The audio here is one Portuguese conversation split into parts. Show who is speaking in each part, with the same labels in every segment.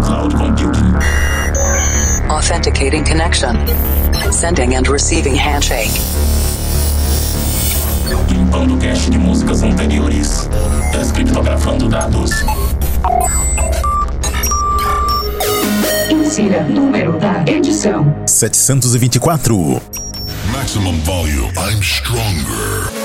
Speaker 1: cloud computing.
Speaker 2: Authenticating connection. Sending and receiving handshake.
Speaker 1: Limpando cache de músicas anteriores. Descriptografando dados.
Speaker 3: Insira número da edição:
Speaker 4: 724.
Speaker 5: Maximum volume. I'm stronger.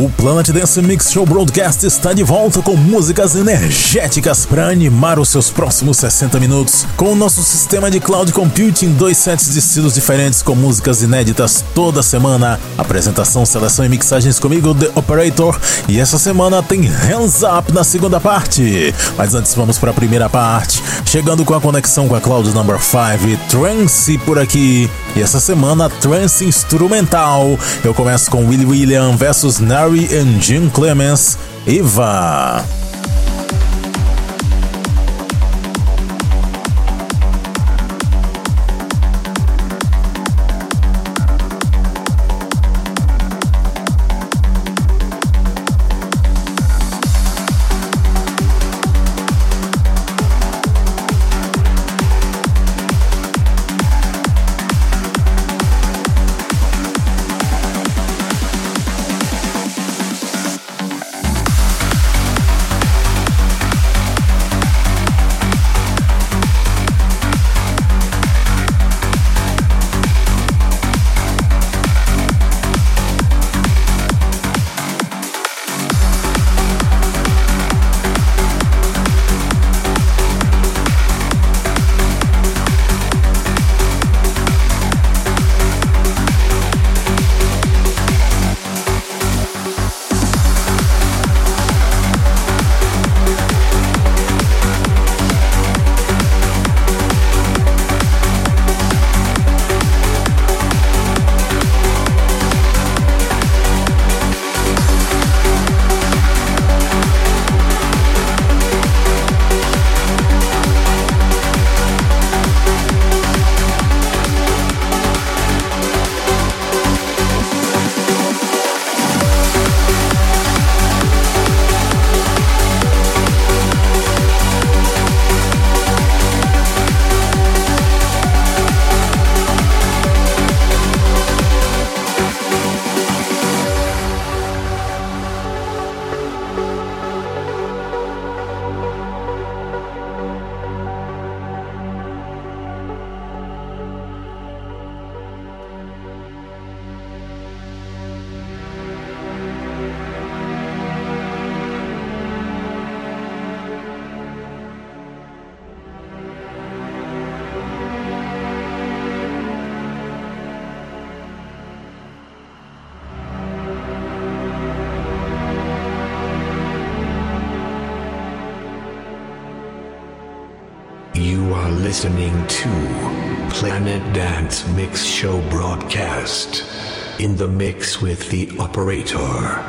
Speaker 4: O Planet Dance Mix Show Broadcast está de volta com músicas energéticas para animar os seus próximos 60 minutos. Com o nosso sistema de cloud computing, dois sets de estilos diferentes com músicas inéditas toda semana. Apresentação, seleção e mixagens comigo, The Operator. E essa semana tem Hands Up na segunda parte. Mas antes vamos para a primeira parte, chegando com a conexão com a Cloud Number 5, Trance por aqui. E essa semana, Trance Instrumental. Eu começo com Willie William versus Nari and Jim Clemens. Eva.
Speaker 6: With the operator.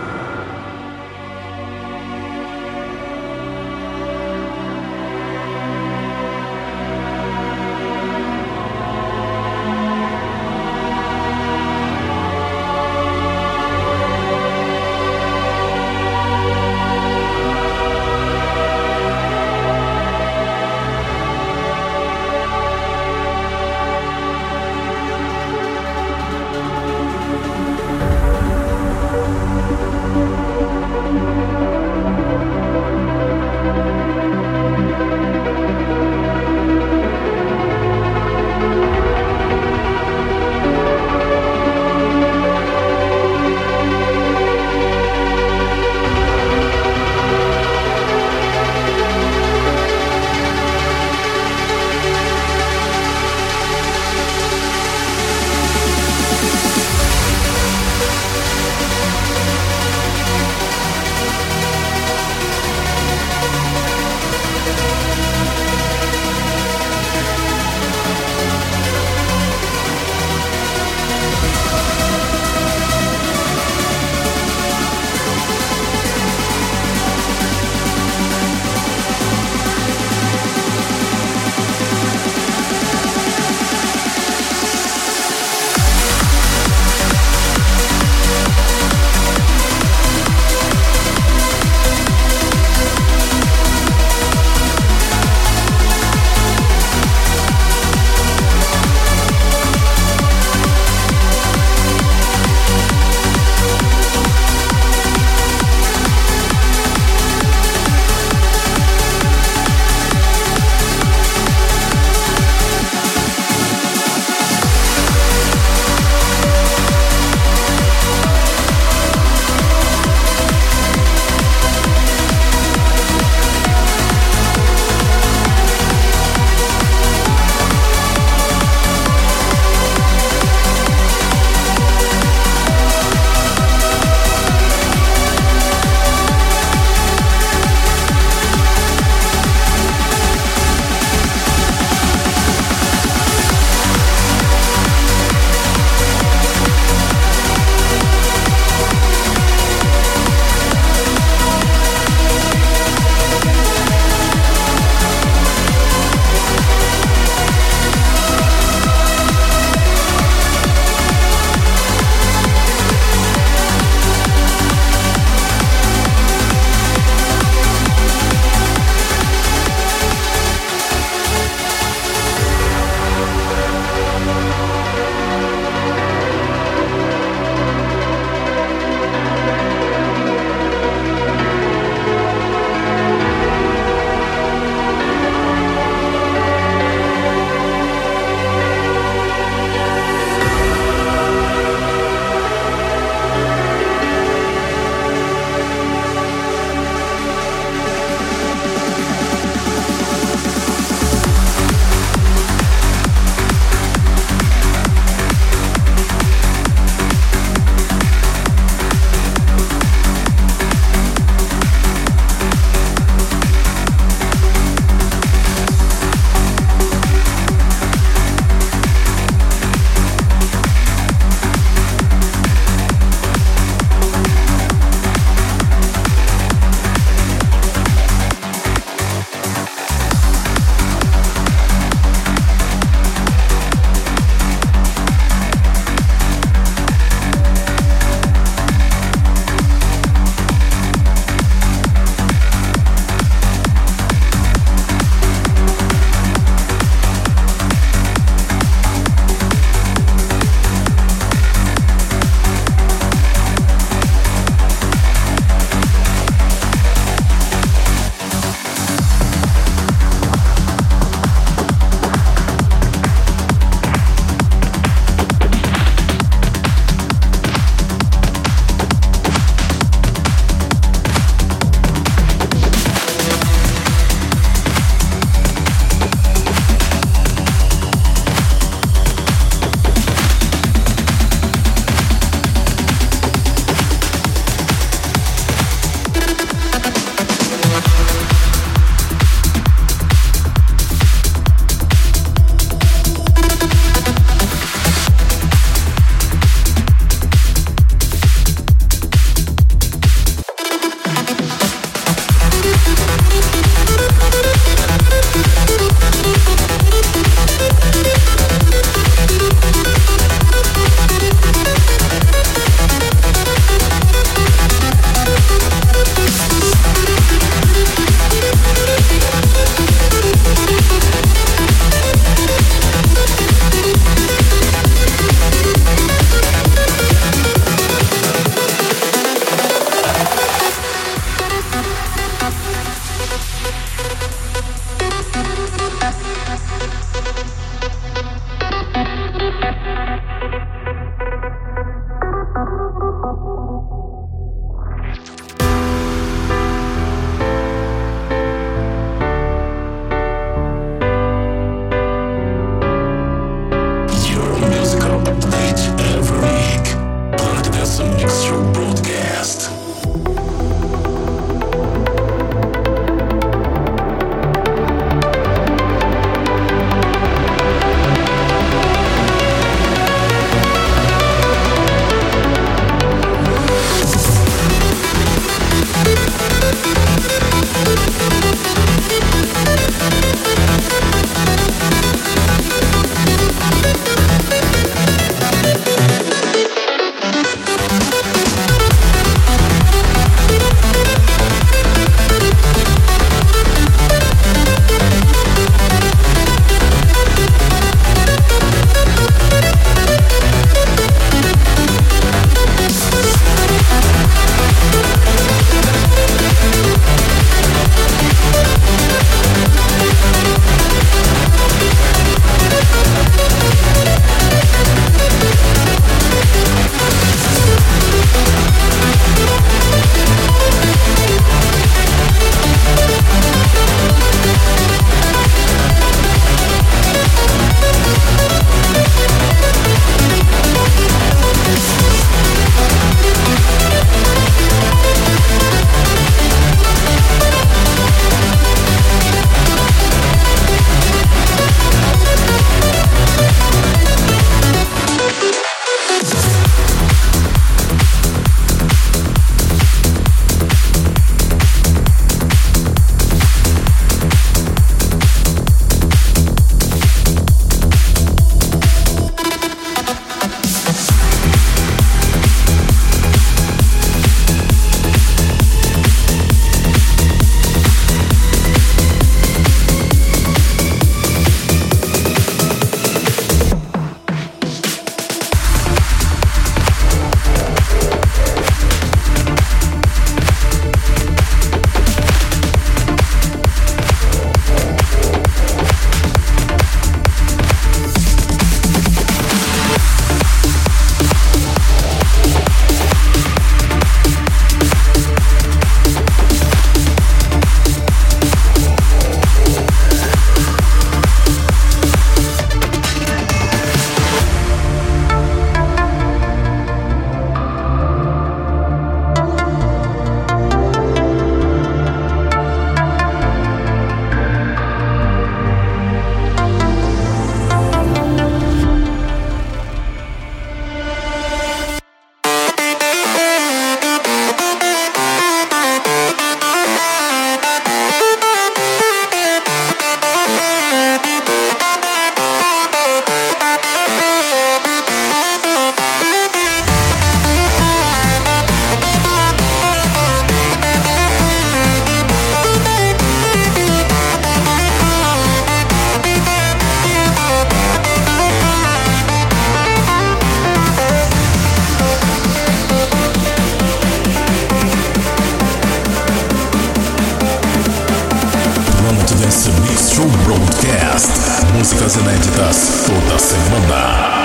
Speaker 4: músicas inéditas toda semana.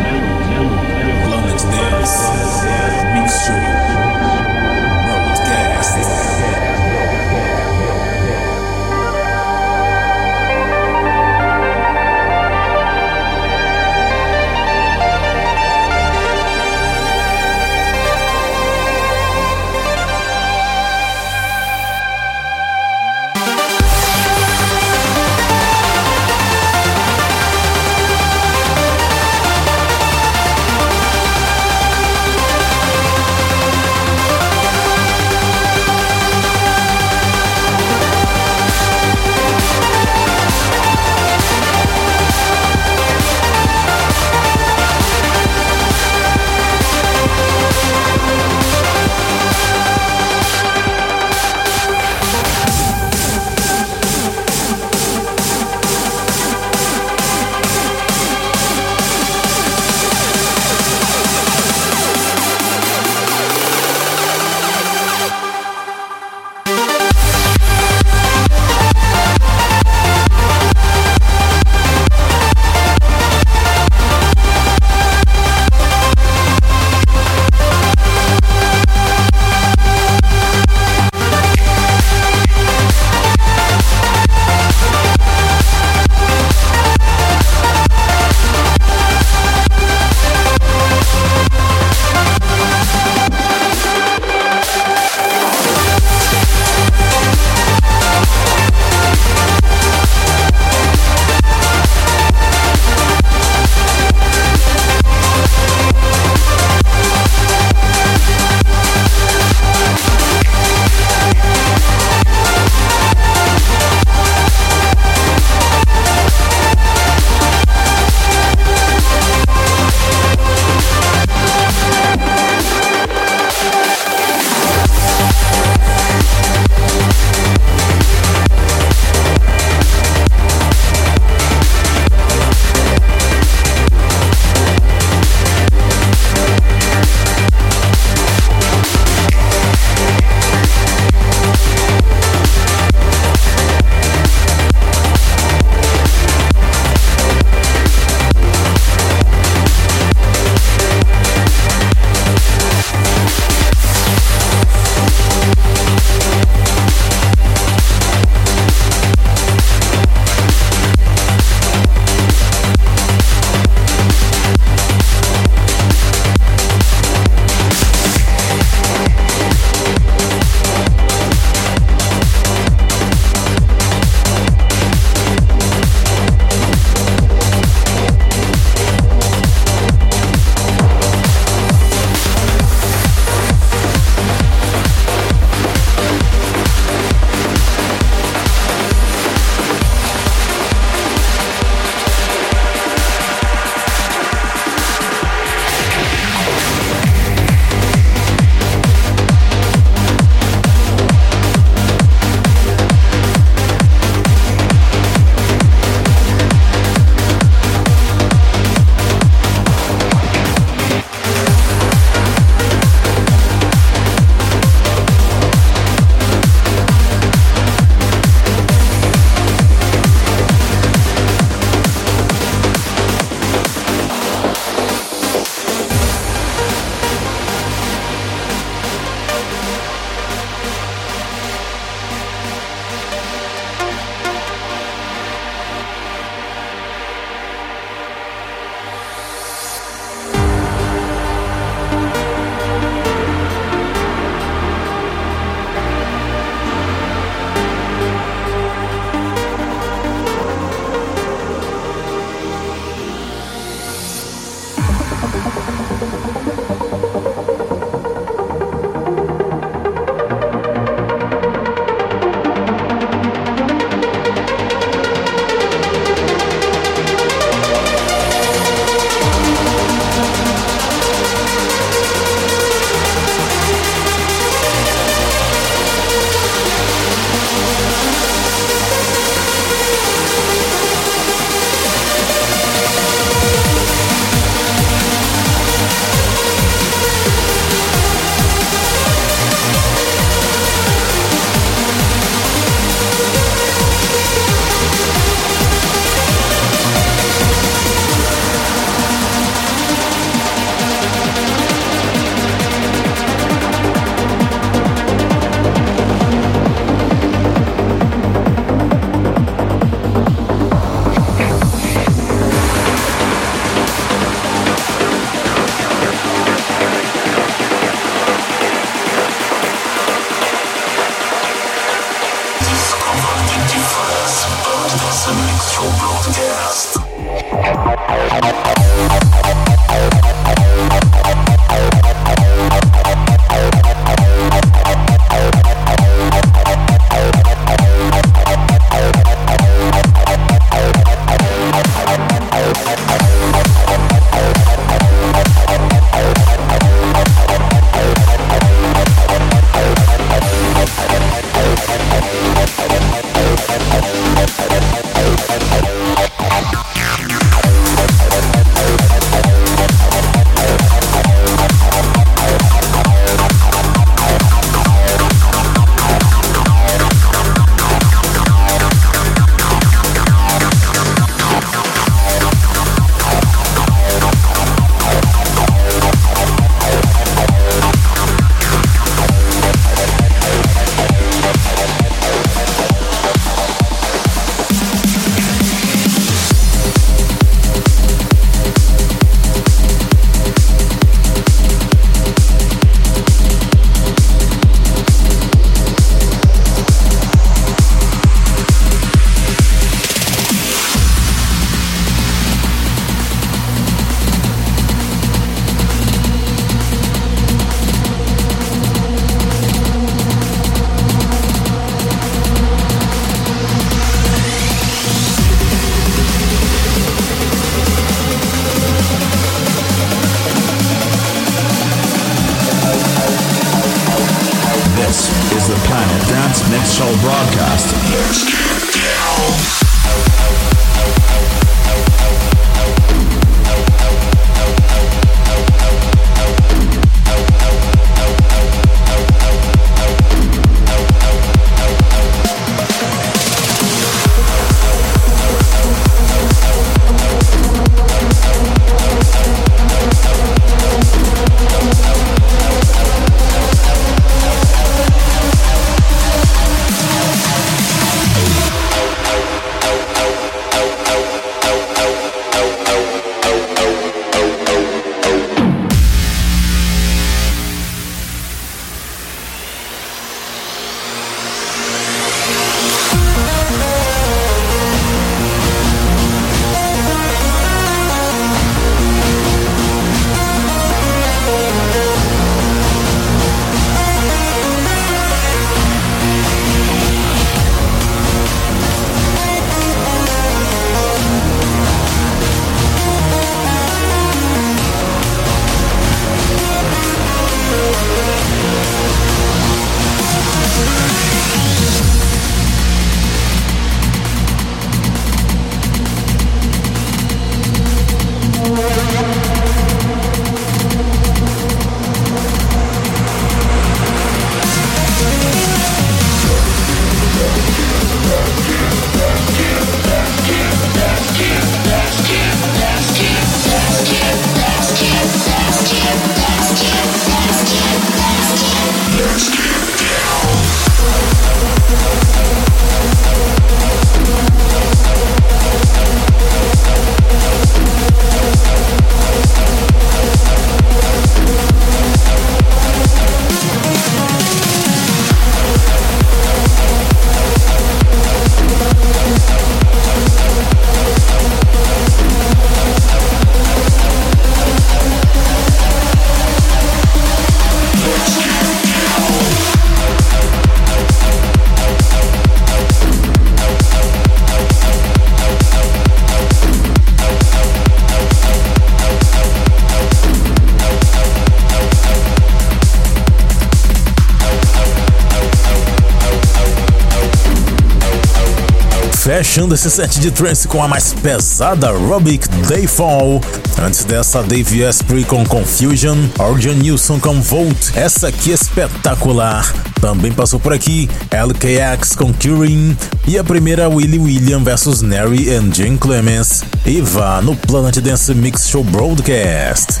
Speaker 4: Fechando esse set de trance com a mais pesada, Robic Dayfall. Antes dessa, Dave Asprey com Confusion, Orjan Nilsson com Volt. Essa aqui é espetacular. Também passou por aqui LKX com Curing. E a primeira, Willie William vs Neri and Jane Clemens. E vá no Planet Dance Mix Show Broadcast.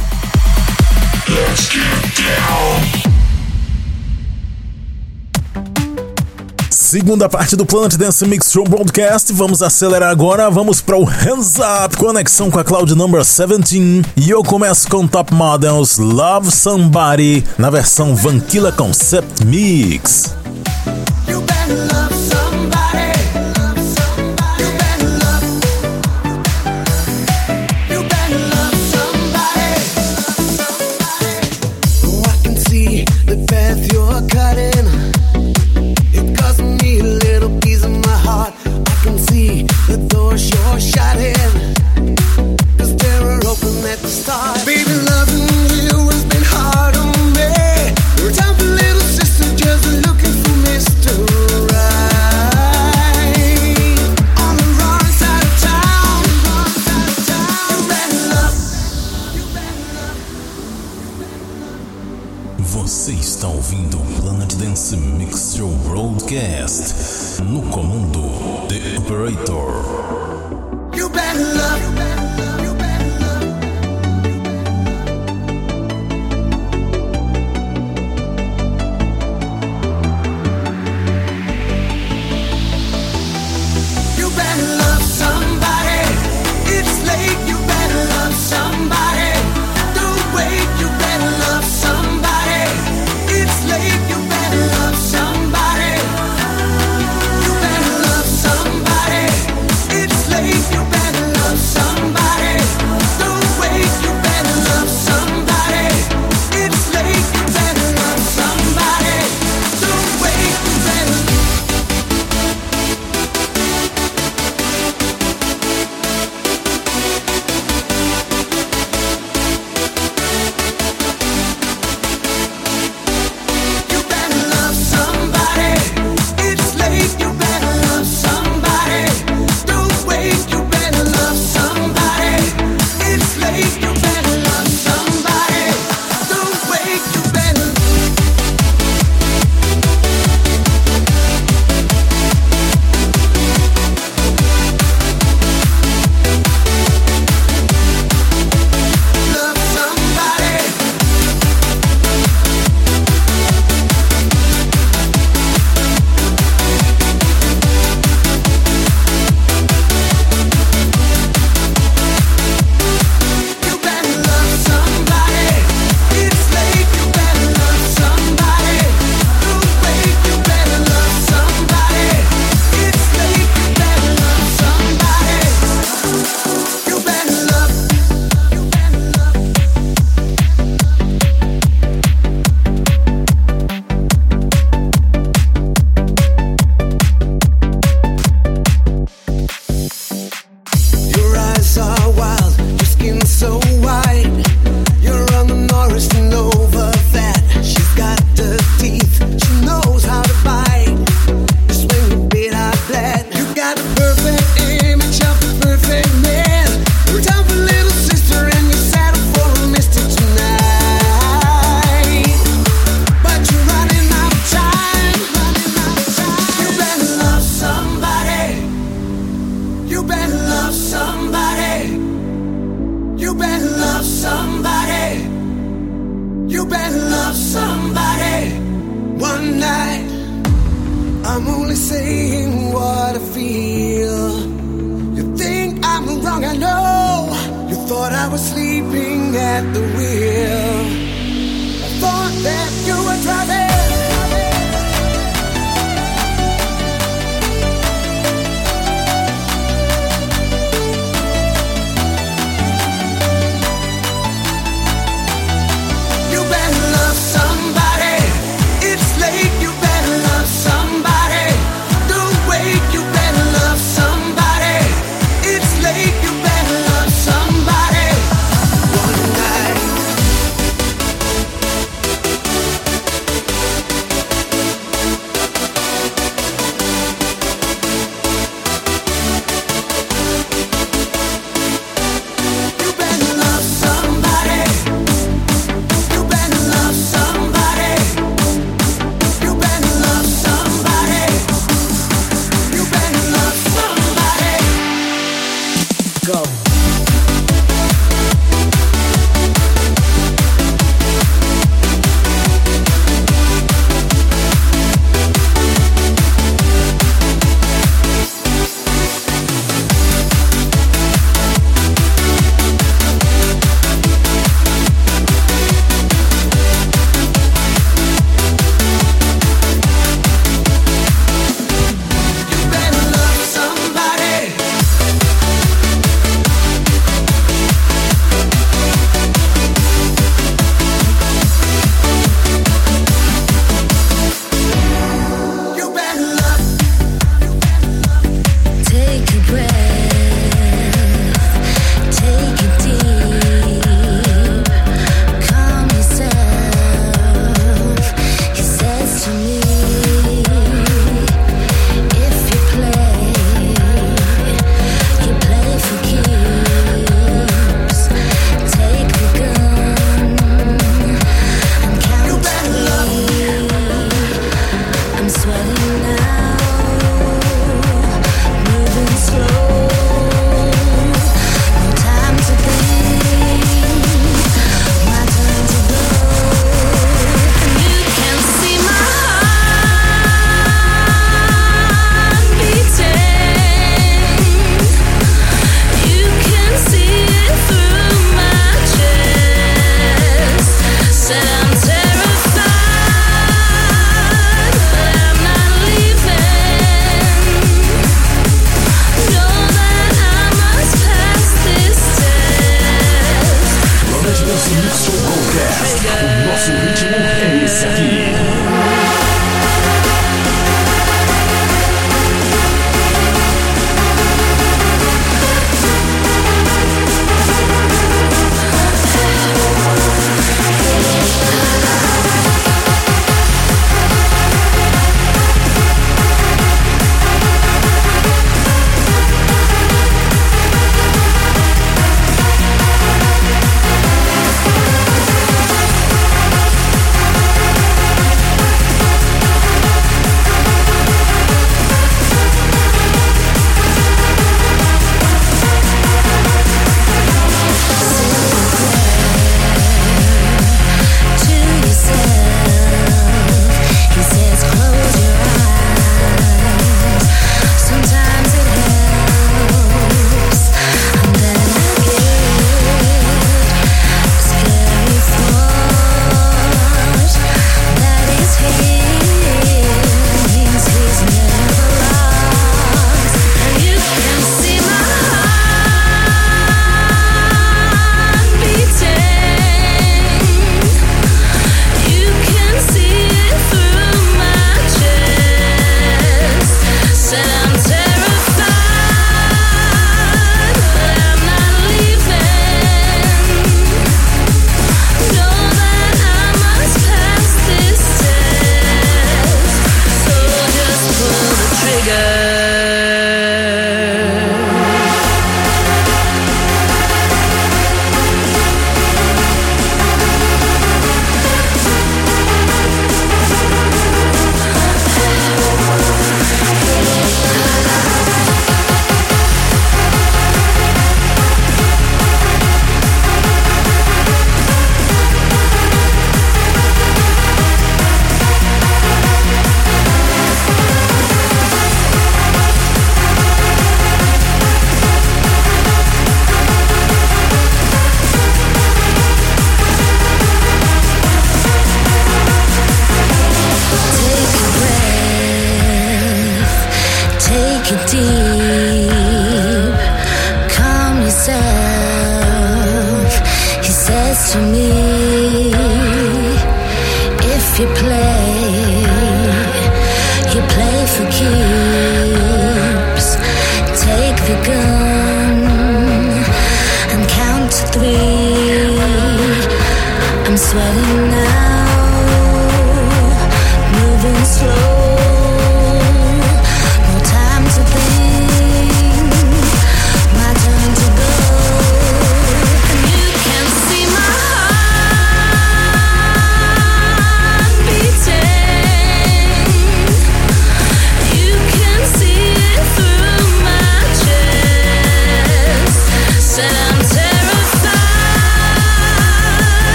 Speaker 1: Let's get down.
Speaker 4: Segunda parte do Planet Dance Mix Show Broadcast. Vamos acelerar agora. Vamos para o Hands Up, conexão com a Cloud Number 17. E eu começo com Top Models Love Somebody na versão Vanquilla Concept Mix.
Speaker 7: You better love somebody.
Speaker 4: No comando The Operator.
Speaker 7: You better love.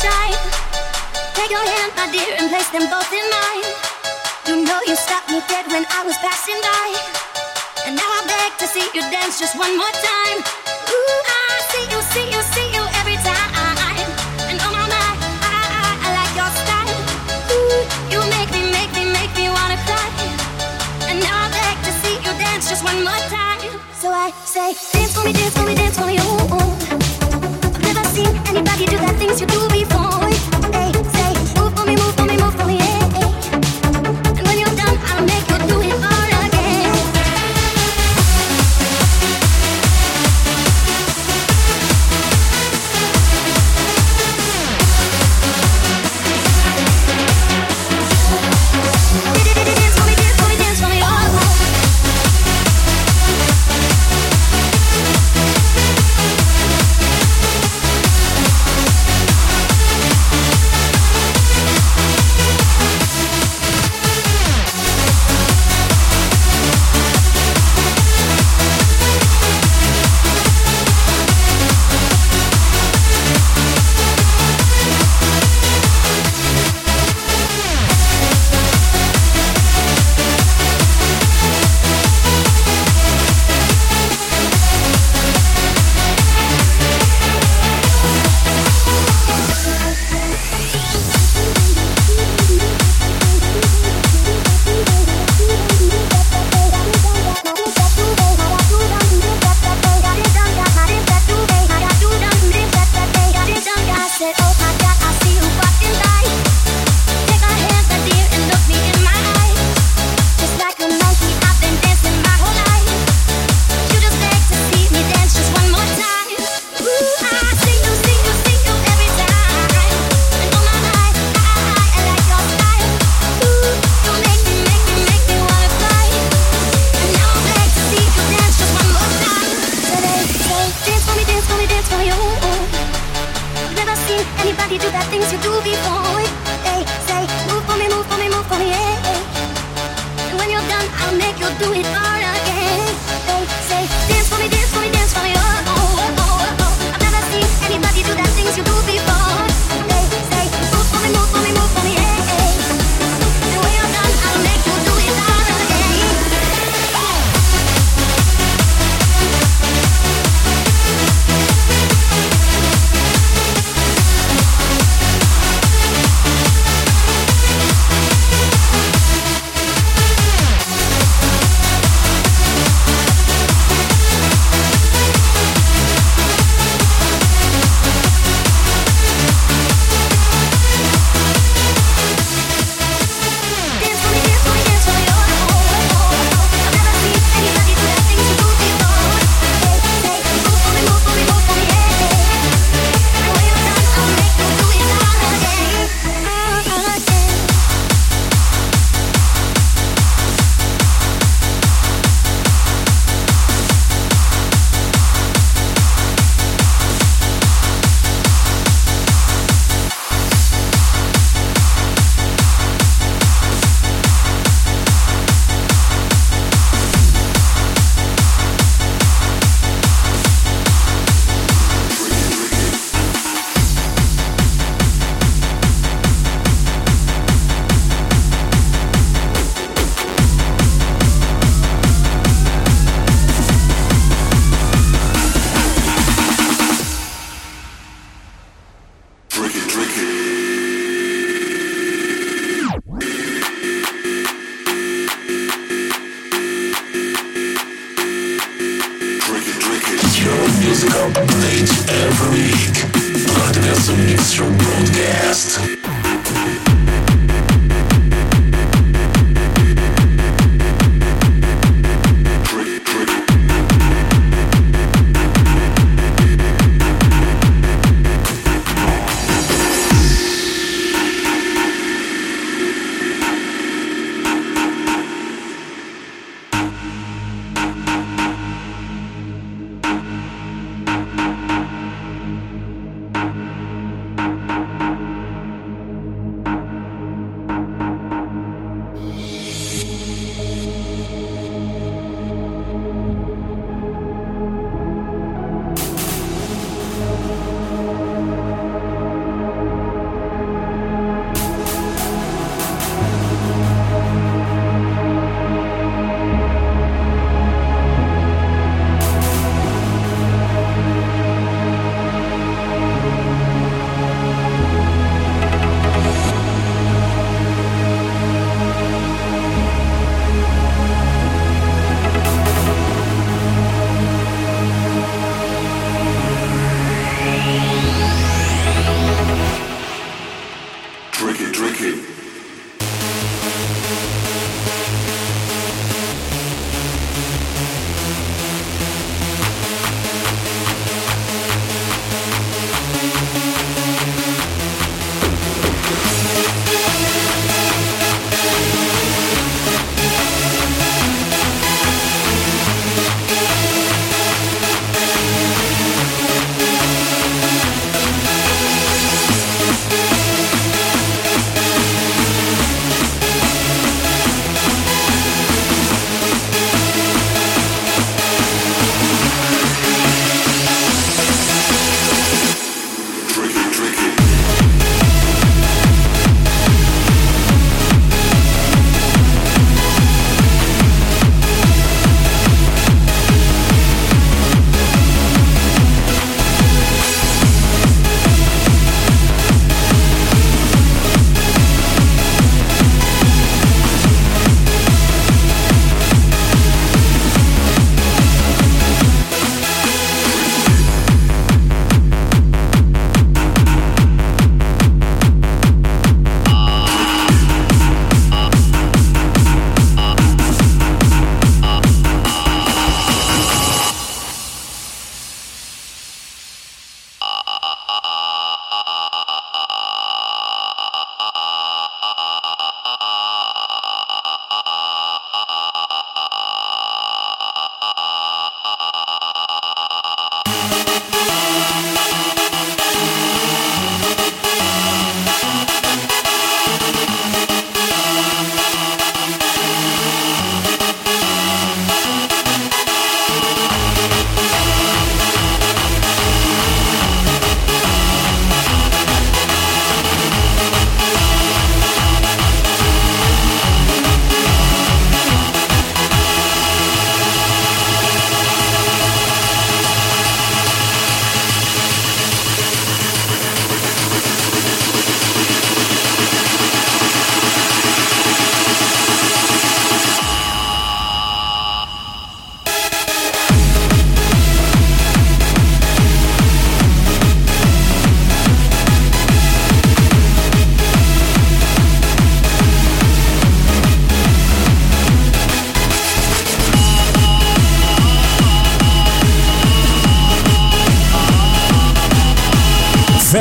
Speaker 8: You. Take your hand, my dear, and place them both in mine. You know you stopped me dead when I was passing by. And now I beg to see you dance just one more time. Ooh, I see you, see you, see you every time. And oh my, my, I, I, I like your style. Ooh, you make me, make me, make me wanna cry. And now I beg to see you dance just one more time. So I say, dance for me, dance for me, dance for me, ooh. ooh. Seen anybody do the things you do before. They say, move for me, move for me, move for me, See you.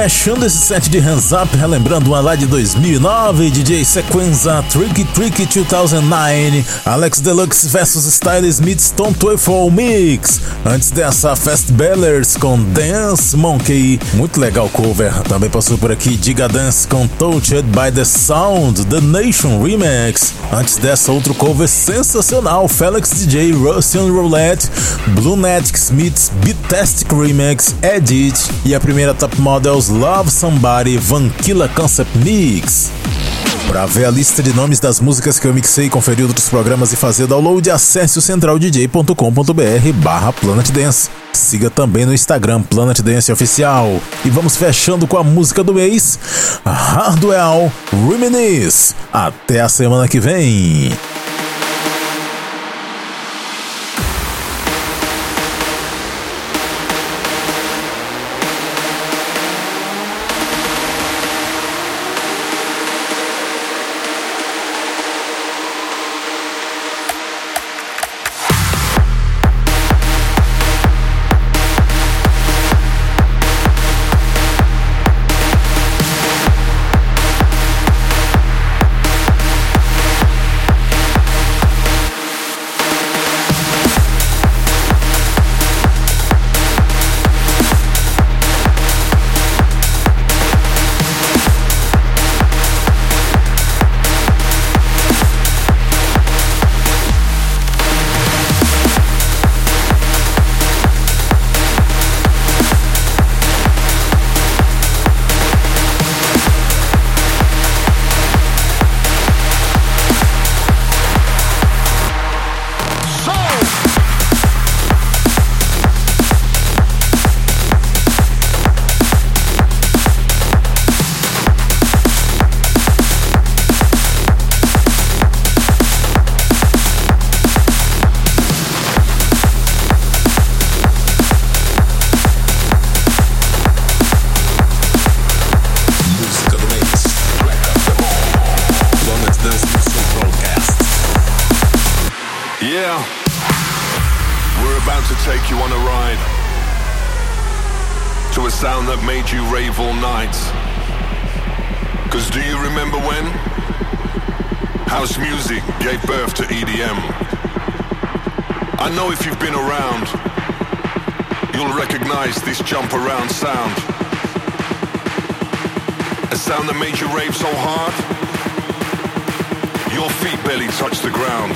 Speaker 4: Fresh fechando esse set de Hands Up, relembrando uma lá de 2009, DJ Sequenza Tricky Tricky 2009, Alex Deluxe vs Style Smith Stone Twiffle Mix. Antes dessa, Fast Bellers com Dance Monkey, muito legal cover. Também passou por aqui Diga Dance com Touched by the Sound, The Nation Remix. Antes dessa, outro cover sensacional, Felix DJ Russian Roulette, Blue Magic Smith's Beatastic Remix, Edit e a primeira Top Models Love Somebody Vanquilla Concept Mix. Para ver a lista de nomes das músicas que eu mixei, conferir outros programas e fazer download, acesse o centraldj.com.br barra Planet Dance. Siga também no Instagram Planet Dance Oficial. E vamos fechando com a música do mês, Hardwell Reminisce. Até a semana que vem.
Speaker 9: I know if you've been around, you'll recognize this jump around sound. A sound that made you rave so hard, your feet barely touch the ground.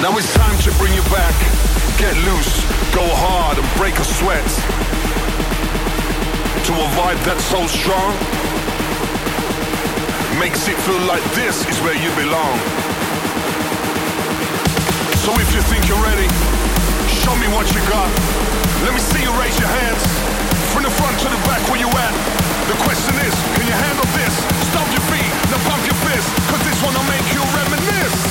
Speaker 9: Now it's time to bring you back, get loose, go hard and break a sweat. To a vibe that's so strong, makes it feel like this is where you belong. So if you think you're ready, show me what you got. Let me see you raise your hands. From the front to the back where you at. The question is, can you handle this? Stomp your feet, now pump your fist. Cause this one'll make you reminisce.